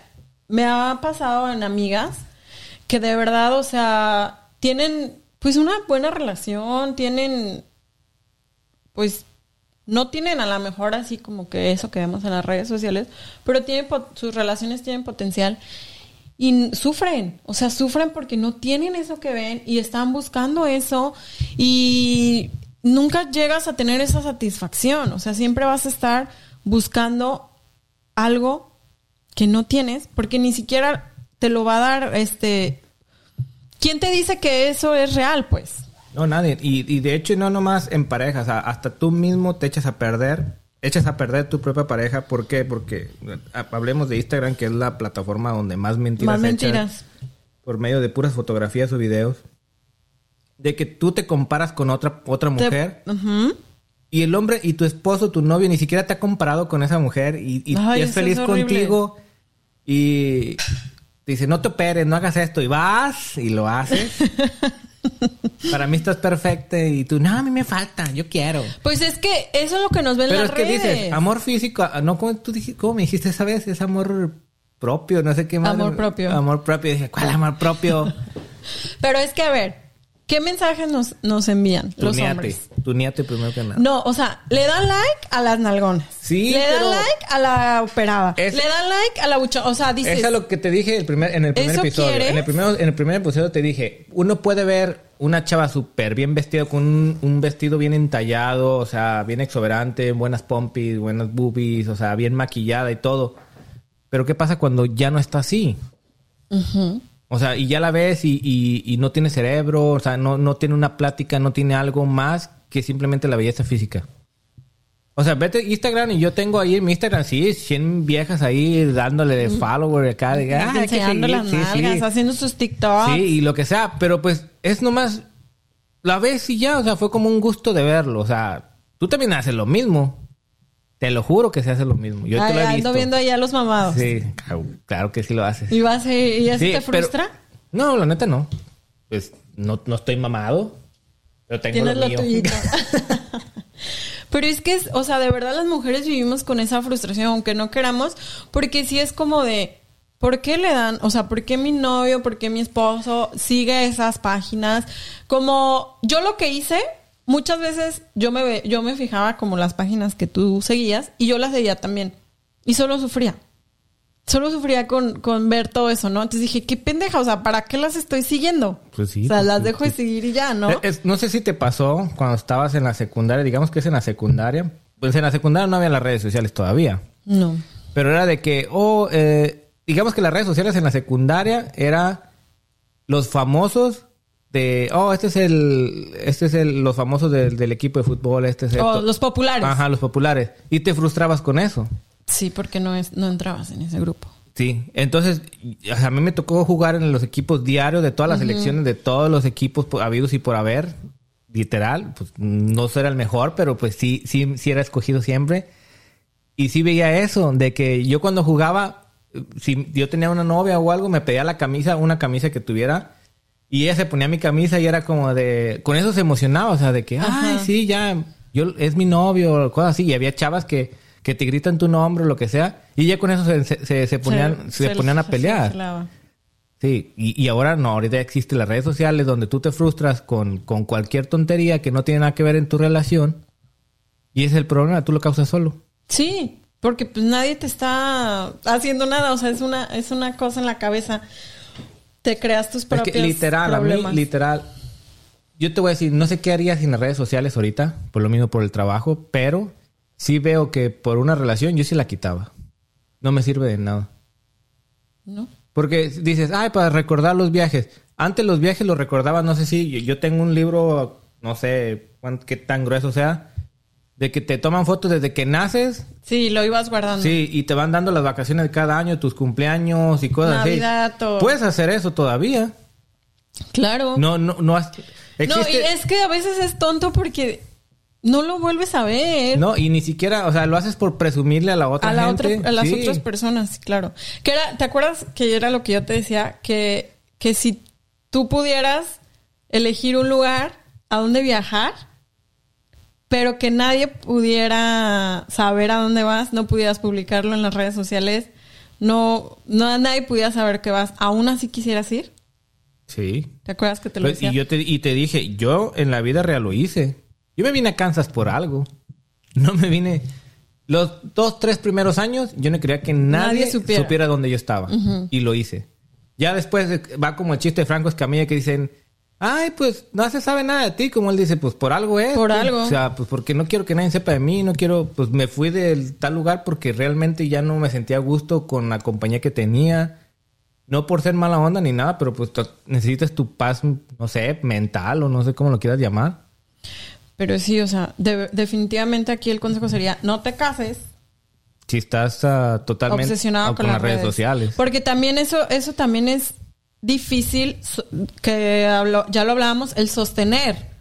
me ha pasado en amigas que de verdad, o sea, tienen pues una buena relación, tienen pues no tienen a lo mejor así como que eso que vemos en las redes sociales, pero tienen sus relaciones tienen potencial y sufren, o sea, sufren porque no tienen eso que ven y están buscando eso y nunca llegas a tener esa satisfacción, o sea, siempre vas a estar buscando algo que no tienes porque ni siquiera te lo va a dar este ¿Quién te dice que eso es real, pues? No, nadie. Y, y de hecho, no nomás en pareja. O sea, hasta tú mismo te echas a perder. Echas a perder tu propia pareja. ¿Por qué? Porque hablemos de Instagram, que es la plataforma donde más mentiras Más mentiras. Por medio de puras fotografías o videos. De que tú te comparas con otra, otra Te- mujer. Y el hombre y tu esposo, tu novio, ni siquiera te ha comparado con esa mujer. Y, y Ay, es feliz es contigo. Y te dice, no te operes, no hagas esto. Y vas y lo haces. Para mí estás perfecta y tú, no, a mí me falta, yo quiero. Pues es que eso es lo que nos ven Pero las es que redes. dices, amor físico, ah, no, como tú dijiste, ¿cómo me dijiste esa vez? Es amor propio, no sé qué más. Amor propio. Amor propio. Y dije, ¿cuál amor propio? Pero es que, a ver, ¿qué mensajes nos, nos envían los hombres? tuneate primero que nada. No, o sea, le dan like a las nalgonas. Sí, Le dan pero- like a la operada. Es- Le dan like a la bucha. O sea, dices. Eso es lo que te dije el primer, en el primer ¿Eso episodio. quieres? En el, primer, en el primer episodio te dije, uno puede ver una chava súper bien vestida, con un, un vestido bien entallado, o sea, bien exuberante, buenas pompis, buenas boobies, o sea, bien maquillada y todo. Pero ¿qué pasa cuando ya no está así? Ujú. O sea, y ya la ves y, y- y no tiene cerebro, o sea, no, no tiene una plática, no tiene algo más que simplemente la belleza física. O sea, vete a Instagram y yo tengo ahí en mi Instagram, sí, 100 viejas ahí dándole de follower acá. De, "Ah, que Enseñando seguir". las Sí, sí. nalgas, haciendo sus TikToks. Sí, y lo que sea, pero pues es nomás la ves y ya, o sea, fue como un gusto de verlo, o sea, tú también haces lo mismo. Te lo juro que se hace lo mismo. Yo te Ay, lo he ando visto. viendo ahí a los mamados. Sí, claro, claro que sí lo haces. ¿Y, vas a- y eso Sí, te pero- frustra? no, la neta no. Pues no, no estoy mamado, pero tengo Tienes lo lo mío. Pero es que, es, o sea, de verdad las mujeres vivimos con esa frustración, aunque no queramos, porque sí es como de, ¿por qué le dan, o sea, por qué mi novio, por qué mi esposo sigue esas páginas? Como yo lo que hice, muchas veces yo me, ve- yo me fijaba como las páginas que tú seguías y yo las seguía también. Y solo sufría. Solo sufría con, con ver todo eso, ¿no? Entonces dije, qué pendeja, o sea, ¿para qué las estoy siguiendo? Pues sí, O sea, pues, las dejo de pues. seguir y ya, ¿no? Eh, es- no sé si te pasó cuando estabas en la secundaria, digamos que es en la secundaria. Pues en la secundaria no había las redes sociales todavía. No. Pero era de que, oh, eh, digamos que las redes sociales en la secundaria era los famosos de, oh, este es el, este es el, los famosos del, del equipo de fútbol, este es el... O los populares. Ajá, los populares. Y te frustrabas con eso. Sí, porque no es, no entrabas en ese grupo. Sí, entonces a mí me tocó jugar en los equipos diarios de todas las selecciones, de todos los equipos po- habidos y por haber, literal, pues no será el mejor, pero pues sí, sí, sí era escogido siempre. Y sí veía eso, de que yo cuando jugaba, si yo tenía una novia o algo, me pedía la camisa, una camisa que tuviera, y ella se ponía mi camisa y era como de, con eso se emocionaba, o sea, de que, ay, sí, ya, yo, es mi novio, cosas así, y había chavas que, que te gritan tu nombre o lo que sea, y ya con eso se, se, se- ponían, se, se- ponían a pelear. Sí, y, ahora no, ahorita existen las redes sociales donde tú te frustras con, con cualquier tontería que no tiene nada que ver en tu relación y es el problema, tú lo causas solo. Sí, porque pues nadie te está haciendo nada, o sea, es una, es una cosa en la cabeza. Te creas tus propios es que literal, a mí, literal, yo te voy a decir, no sé qué haría sin las redes sociales ahorita, por lo mismo por el trabajo, pero sí veo que por una relación yo sí la quitaba. No me sirve de nada. ¿No? Porque dices, ay, para recordar los viajes. Antes los viajes los recordaba, no sé si yo tengo un libro, no sé qué tan grueso sea, de que te toman fotos desde que naces. Sí, lo ibas guardando. Sí, y te van dando las vacaciones de cada año, tus cumpleaños y cosas Navidad, Todo. Puedes hacer eso todavía. Claro. No, no, no. Has... No, y es que a veces es tonto porque no lo vuelves a ver. No, y ni siquiera, o sea, lo haces por presumirle a la otra a la gente. Otra, a las otras personas, claro. Que era, ¿te acuerdas que era lo que yo te decía? Que, que si tú pudieras elegir un lugar a dónde viajar, pero que nadie pudiera saber a dónde vas, no pudieras publicarlo en las redes sociales, no, no nadie pudiera saber que vas, aún así quisieras ir. Sí. ¿Te acuerdas que te lo pues, decía? Y, yo te, y te dije, yo en la vida real lo hice. Yo me vine a Kansas por algo. No me vine... Los dos, tres primeros años, yo no quería que nadie, supiera. dónde yo estaba. Y lo hice. Ya después va como el chiste de Franco Escamilla que dicen, ay, pues no se sabe nada de ti. Como él dice, pues por algo es. Por pues. algo. O sea, pues porque no quiero que nadie sepa de mí. No quiero, pues me fui del tal lugar porque realmente ya no me sentía a gusto con la compañía que tenía. No por ser mala onda ni nada, pero pues necesitas tu paz, no sé, mental o no sé cómo lo quieras llamar. Pero sí, o sea, definitivamente aquí el consejo sería, no te cases. Si estás ah, totalmente obsesionado con, las redes. sociales. Porque también eso, eso también es difícil, que ya lo hablábamos, el sostener.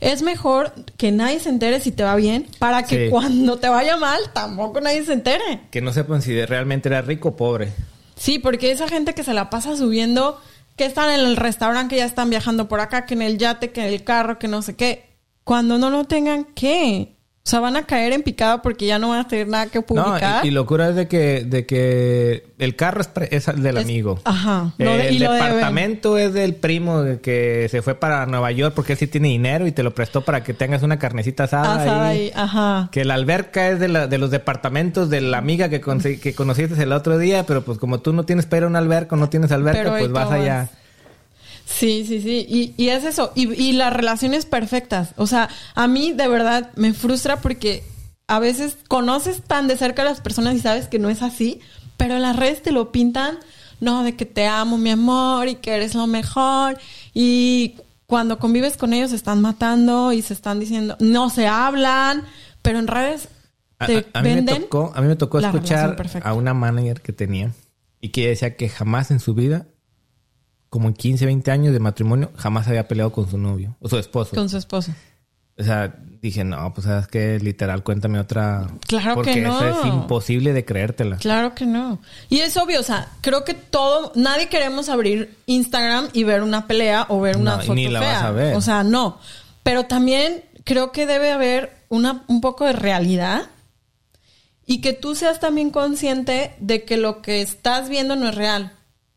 Es mejor que nadie se entere si te va bien, para que cuando te vaya mal, tampoco nadie se entere. Que no sepan si realmente era rico o pobre. Sí, porque esa gente que se la pasa subiendo, que están en el restaurante, que ya están viajando por acá, que en el yate, que en el carro, que no sé qué. Cuando no lo tengan, ¿qué? O sea, van a caer en picada porque ya no van a tener nada que publicar. No, y, locura es de que, de que el carro es, es del amigo. Ajá. el departamento es del primo que se fue para Nueva York porque él sí tiene dinero y te lo prestó para que tengas una carnecita asada. asada ahí. Ajá. Que la alberca es de, la, de los departamentos de la amiga que, que conociste el otro día, pero pues como tú no tienes para una alberca no tienes alberca, pues vas allá. Sí, sí, sí. Y, y es eso. Y, y, las relaciones perfectas. O sea, a mí de verdad me frustra porque a veces conoces tan de cerca a las personas y sabes que no es así, pero en las redes te lo pintan, no, de que te amo, mi amor, y que eres lo mejor. Y cuando convives con ellos se están matando y se están diciendo, no se hablan, pero en redes te a, Mí me tocó, a mí me tocó escuchar a una manager que tenía y que decía que jamás en su vida como en 15, 20 años de matrimonio, jamás había peleado con su novio o su esposo. Con su esposo. O sea, dije, no, pues sabes que literal, cuéntame otra. Claro que no. Porque es imposible de creértela. Claro que no. Y es obvio, o sea, creo que todo, nadie queremos abrir Instagram y ver una pelea o ver una foto ni la Vas a ver. O sea, no. Pero también creo que debe haber una, un poco de realidad y que tú seas también consciente de que lo que estás viendo no es real.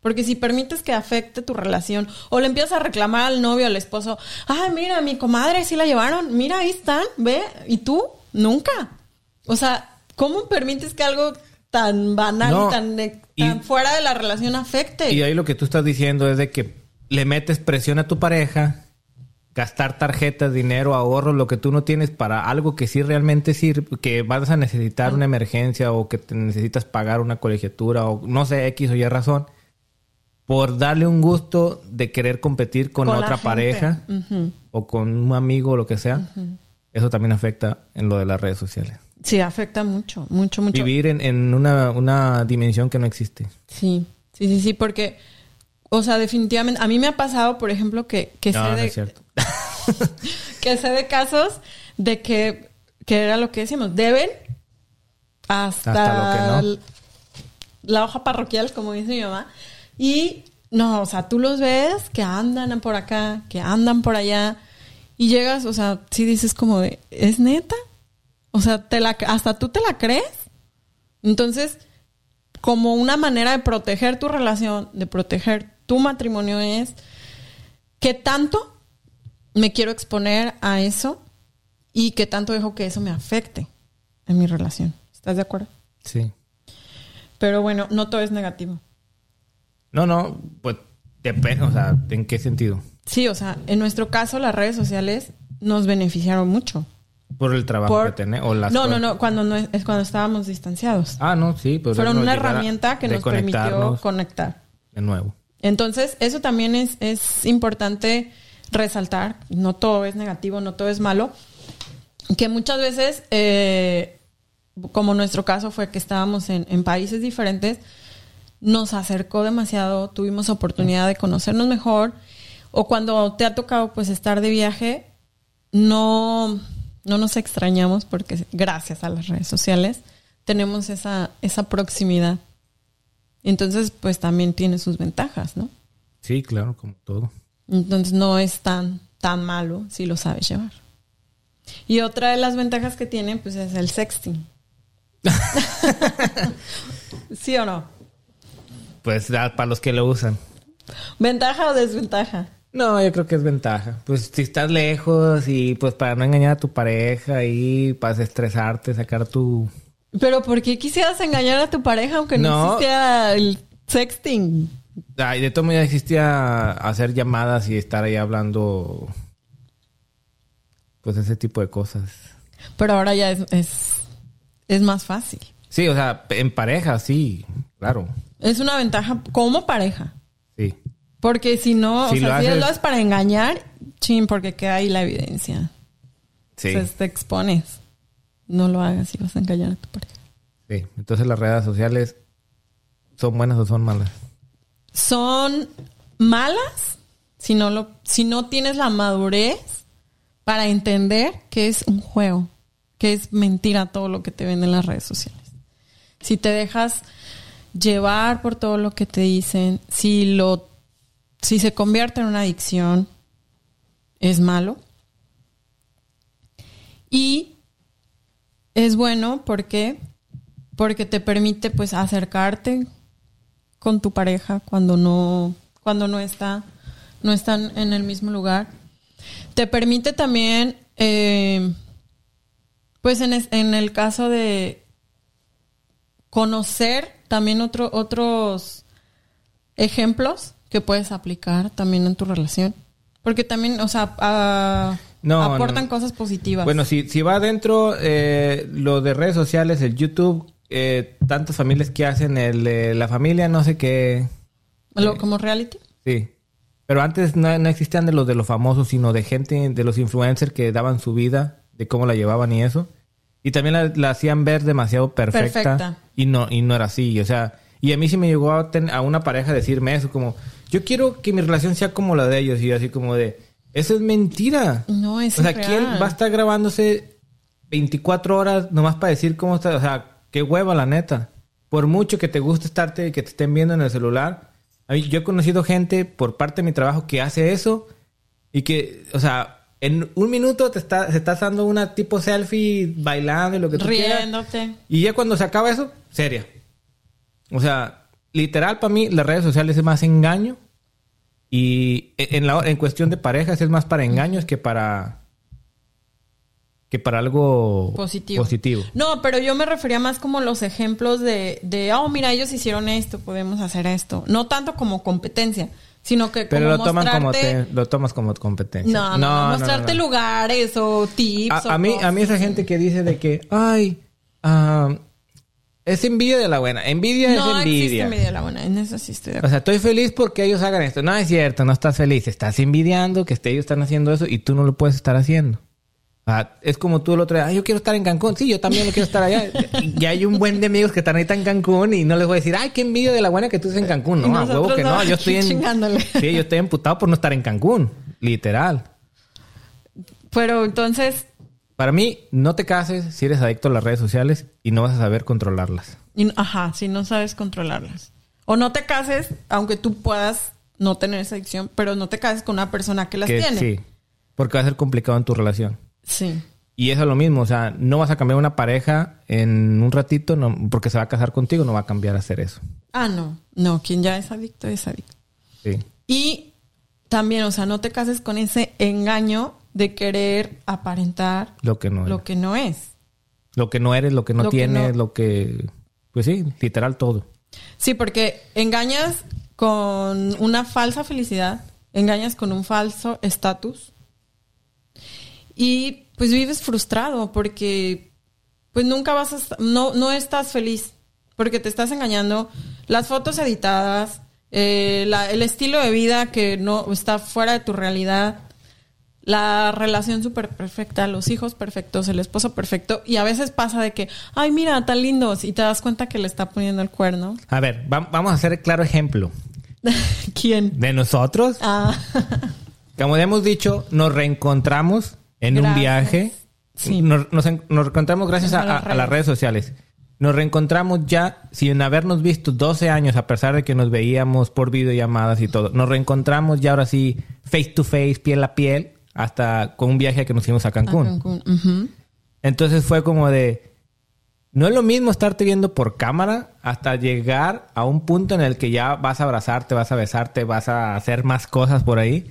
Porque si permites que afecte tu relación o le empiezas a reclamar al novio, al esposo, ay, mira, mi comadre sí la llevaron, mira, ahí están, ve, y tú, nunca. O sea, ¿cómo permites que algo tan banal y tan, fuera de la relación afecte? Y ahí lo que tú estás diciendo es de que le metes presión a tu pareja, gastar tarjetas, dinero, ahorros, lo que tú no tienes para algo que sí realmente sirve, que vas a necesitar una emergencia o que te necesitas pagar una colegiatura o no sé, X o Y razón por darle un gusto de querer competir con, otra pareja o con un amigo o lo que sea, eso también afecta en lo de las redes sociales. Sí, afecta mucho, mucho, mucho. Vivir en, una, dimensión que no existe. Sí, sí, sí, sí, porque, o sea, definitivamente, a mí me ha pasado, por ejemplo, que, que sé de... que sé de casos de que, que era lo que decimos, deben hasta, la hoja parroquial, como dice mi mamá, y no, o sea, tú los ves que andan por acá, que andan por allá, y llegas, o sea, si dices como de, ¿es neta? O sea, te la, hasta tú te la crees. Entonces, como una manera de proteger tu relación, de proteger tu matrimonio es qué tanto me quiero exponer a eso y qué tanto dejo que eso me afecte en mi relación. ¿Estás de acuerdo? Sí. Pero bueno, no todo es negativo. No, no, pues depende, o sea, ¿en qué sentido? Sí, o sea, en nuestro caso las redes sociales nos beneficiaron mucho. Por el trabajo que tenemos. No, no, no, cuando no es, cuando estábamos distanciados. Ah, no, sí. Pues Fueron una herramienta que nos permitió conectar. De nuevo. Entonces, eso también es, es importante resaltar. No todo es negativo, no todo es malo. Que muchas veces, eh, como nuestro caso fue que estábamos en, en países diferentes, nos acercó demasiado, tuvimos oportunidad de conocernos mejor. O cuando te ha tocado pues estar de viaje, no no nos extrañamos porque gracias a las redes sociales tenemos esa, esa proximidad. Entonces, pues también tiene sus ventajas, ¿no? Sí, claro, como todo. Entonces no es tan, tan malo si lo sabes llevar. Y otra de las ventajas que tiene, pues es el sexting. ¿Sí o no? Pues para los que lo usan. ¿Ventaja o desventaja? No, yo creo que es ventaja. Pues si estás lejos y pues para no engañar a tu pareja y para estresarte, sacar tu... Pero ¿por qué quisieras engañar a tu pareja aunque no, existía el sexting? Ay, de todo ya existía hacer llamadas y estar ahí hablando pues ese tipo de cosas. Pero ahora ya es, es, es más fácil. Sí, o sea, en pareja, sí, claro. Es una ventaja como pareja. Sí. Porque si no, o sea, si lo haces para engañar, chin, porque queda ahí la evidencia. Sí. Entonces te expones. No lo hagas si vas a engañar a tu pareja. Sí, entonces las redes sociales son buenas o son malas. Son malas si no lo, si no tienes la madurez para entender que es un juego, que es mentira todo lo que te ven en las redes sociales. Si te dejas llevar por todo lo que te dicen, si lo si se convierte en una adicción, es malo. Y es bueno porque porque te permite pues acercarte con tu pareja cuando no cuando no está no están en el mismo lugar. Te permite también eh, pues en, en, el caso de conocer también otro, otros ejemplos que puedes aplicar también en tu relación. Porque también, o sea, aportan cosas positivas. Bueno, si, si va adentro eh, lo de redes sociales, el YouTube, eh, tantas familias que hacen el la familia, no sé qué. ¿Lo, ¿Como reality? Sí. Pero antes no, existían de los de los famosos, sino de gente, de los influencers que daban su vida, de cómo la llevaban y eso. Y también la, hacían ver demasiado perfecta, perfecta. Y no, y no era así. O sea, y a mí sí me llegó a, a una pareja decirme eso, como, yo quiero que mi relación sea como la de ellos. Y así como de, eso es mentira. No, es O sea, ¿quién va a estar grabándose 24 horas nomás para decir cómo está? O sea, qué hueva, la neta. Por mucho que te guste estarte, que te estén viendo en el celular. yo he conocido gente por parte de mi trabajo que hace eso y que, o sea, en un minuto te está, se estás dando una tipo selfie bailando y lo que tú Riéndote. Y ya cuando se acaba eso, seria. O sea, literal para mí las redes sociales es más engaño y en, la, en cuestión de parejas es más para engaños que para que para algo positivo. No, pero yo me refería más como los ejemplos de, de, oh, mira, ellos hicieron esto, podemos hacer esto. No tanto como competencia, sino que pero lo toman como lo tomas como competencia. No, no, mostrarte lugares o tips. A, a mí, a mí esa gente que dice de que, ay, uh, es envidia de la buena. Envidia es envidia. No envidia de la buena. En eso sí estoy de acuerdo. O sea, estoy feliz porque ellos hagan esto. No es cierto, no estás feliz. Estás envidiando que ellos están haciendo eso y tú no lo puedes estar haciendo. Es como tú el otro día, yo quiero estar en Cancún. Sí, yo también lo quiero estar allá. y hay un buen de amigos que están ahorita en Cancún y no les voy a decir, ay, qué envidia de la buena que tú estés en Cancún. No, a huevo que no. Yo estoy en... Sí, yo estoy emputado por no estar en Cancún. Literal. Pero entonces, para mí, no te cases si eres adicto a las redes sociales y no vas a saber controlarlas. ajá, si no sabes controlarlas. O no te cases, aunque tú puedas no tener esa adicción, pero no te cases con una persona que las tiene. Sí, porque va a ser complicado en tu relación. Sí. Y eso es lo mismo, o sea, no vas a cambiar una pareja en un ratito no, porque se va a casar contigo, no va a cambiar a hacer eso. Ah, no, no, quien ya es adicto es adicto. Sí. Y también, o sea, no te cases con ese engaño de querer aparentar Lo que no lo que no es. Lo que no eres, lo que no Lo que tienes, no- lo que... Pues sí, literal todo. Sí, porque engañas con una falsa felicidad, engañas con un falso estatus y pues vives frustrado porque pues nunca vas a no no estás feliz porque te estás engañando las fotos editadas eh, la- el estilo de vida que no está fuera de tu realidad la relación súper perfecta, los hijos perfectos, el esposo perfecto, y a veces pasa de que, ay, mira, tan lindos, y te das cuenta que le está poniendo el cuerno. A ver, va- vamos a hacer el claro ejemplo. ¿Quién? De nosotros, Ah, como ya hemos dicho, nos reencontramos en un viaje. Sí. Nos, nos en- nos reencontramos gracias a, A las a- a las redes sociales. Nos reencontramos ya sin habernos visto 12 años, a pesar de que nos veíamos por videollamadas y todo. Nos reencontramos ya ahora sí, face to face, piel a piel, hasta con un viaje que nos fuimos a a Cancún. Entonces fue como de. No es lo mismo estarte viendo por cámara hasta llegar a un punto en el que ya vas a abrazarte, vas a besarte, vas a hacer más cosas por ahí.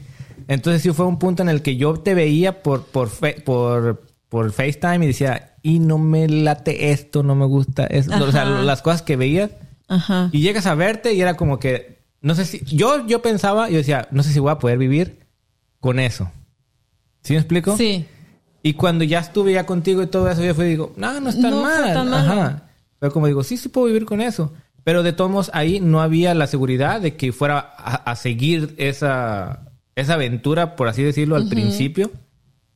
Entonces sí fue un punto en el que yo te veía por, por, fe- por, por FaceTime y decía, y no me late esto, no me gusta esto. O sea, Ajá. las cosas que veías. Ajá. Y llegas a verte y era como que, no sé si, yo, yo pensaba, yo decía, no sé si voy a poder vivir con eso. ¿Sí me explico? Sí. Y cuando ya estuve ya contigo y todo eso, yo fui y digo, no, no es tan No mal. tan malo. Ajá. Pero como digo, sí, sí puedo vivir con eso. Pero de todos modos, ahí no había la seguridad de que fuera a, a seguir esa, esa aventura, por así decirlo, al principio.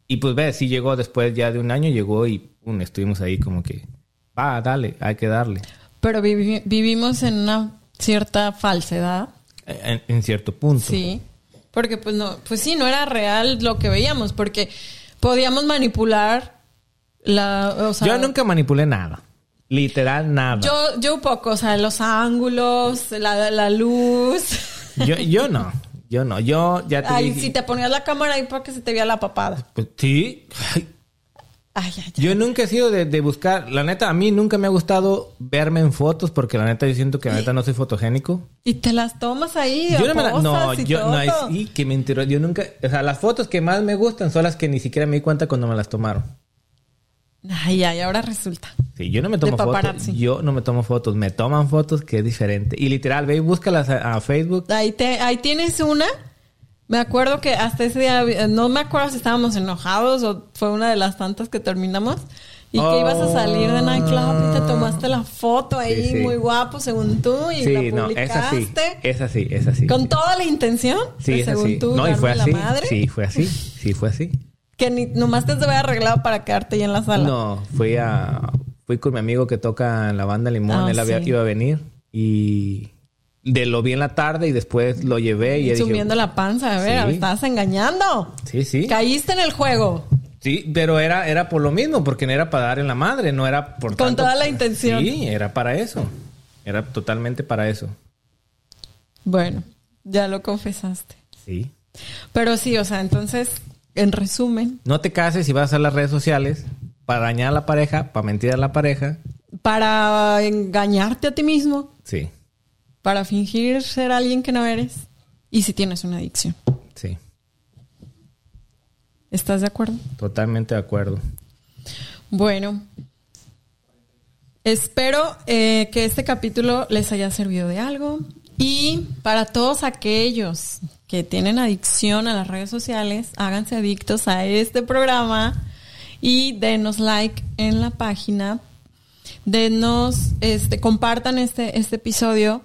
Y pues ve, sí llegó después ya de un año, llegó y pum, estuvimos ahí como que, va, dale, hay que darle. Pero vivi- vivimos en una cierta falsedad. En, en cierto punto. Sí. Porque pues no, pues sí, no era real lo que veíamos, porque podíamos manipular la, o sea, yo nunca manipulé nada. Literal, nada. yo, yo un poco, o sea, los ángulos, la, la luz. Yo, yo no. Yo no. Yo ya te Ay, dije- si te ponías la cámara ahí para que se te vea la papada. Pues sí. Ay, Ay, ay. Yo nunca he sido de, de buscar, la neta, a mí nunca me ha gustado verme en fotos porque la neta yo siento que la neta no soy fotogénico. Y te las tomas ahí. Yo no me la, no, y yo todo. no, ay, sí, que me enteró. Yo nunca, o sea, las fotos que más me gustan son las que ni siquiera me di cuenta cuando me las tomaron. Ay, ay, ahora resulta. Sí, yo no me tomo fotos. Yo no me tomo fotos, me toman fotos que es diferente. Y literal, ve y búscalas a, a Facebook. Ahí, te, ahí tienes una. Me acuerdo que hasta ese día, eh, no me acuerdo si estábamos enojados o fue una de las tantas que terminamos. Y que ibas a salir de nightclub y te tomaste la foto ahí, Sí, sí. muy guapo según tú, y la Sí, no, es así. publicaste. Es así, es así. Con toda la intención, Sí, de, es según tú, No, y fue así. la madre, Sí, fue así. Sí, fue así. Que ni, nomás te había arreglado para quedarte ahí en la sala. No, fui a fui con mi amigo que toca en la banda Limón, Ah, él había, sí. iba a venir y de lo vi en la tarde y después lo llevé y Y dije, la panza, a ver, Sí. estabas engañando. Sí, sí. Caíste en el juego. Sí, pero era era por lo mismo, porque no era para dar en la madre, no era por Con tanto- toda la intención. Sí, era para eso. Era totalmente para eso. Bueno, ya lo confesaste. Sí. Pero sí, o sea, entonces, en resumen, No te cases si vas a las redes sociales para dañar a la pareja, para mentir a la pareja. para engañarte a ti mismo, Sí, para fingir ser alguien que no eres, y si tienes una adicción. sí. ¿Estás de acuerdo? Totalmente de acuerdo. Bueno, espero eh, que este capítulo les haya servido de algo. Y para todos aquellos que tienen adicción a las redes sociales, háganse adictos a este programa y denos like en la página. Denos, este, compartan este, este episodio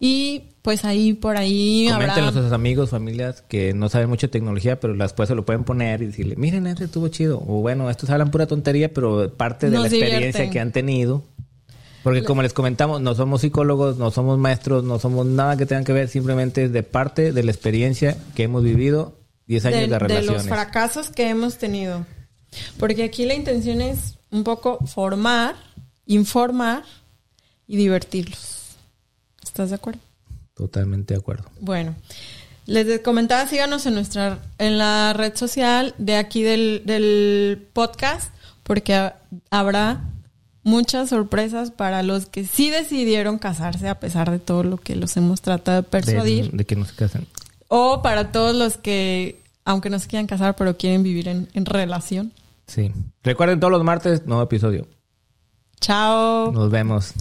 y pues ahí por ahí Coméntenlo a habrá sus amigos, familias que no saben mucho de tecnología, pero después se lo pueden poner y decirle, miren, este estuvo chido. O bueno, estos hablan pura tontería, pero parte de Nos la experiencia divierten. que han tenido. Porque como les comentamos, no somos psicólogos, no somos maestros, no somos nada que tengan que ver, simplemente es de parte de la experiencia que hemos vivido 10 años de, de, de relaciones. los fracasos que hemos tenido. Porque aquí la intención es un poco formar, informar y divertirlos. ¿Estás de acuerdo? Totalmente de acuerdo. Bueno, les de- comentaba, síganos en nuestra, en la red social de aquí del, del podcast, porque ha- habrá muchas sorpresas para los que sí decidieron casarse a pesar de todo lo que los hemos tratado de persuadir. De, que no se casen. O para todos los que, aunque no se quieran casar, pero quieren vivir en, en relación. Sí. Recuerden todos los martes, nuevo episodio. Chao. Nos vemos.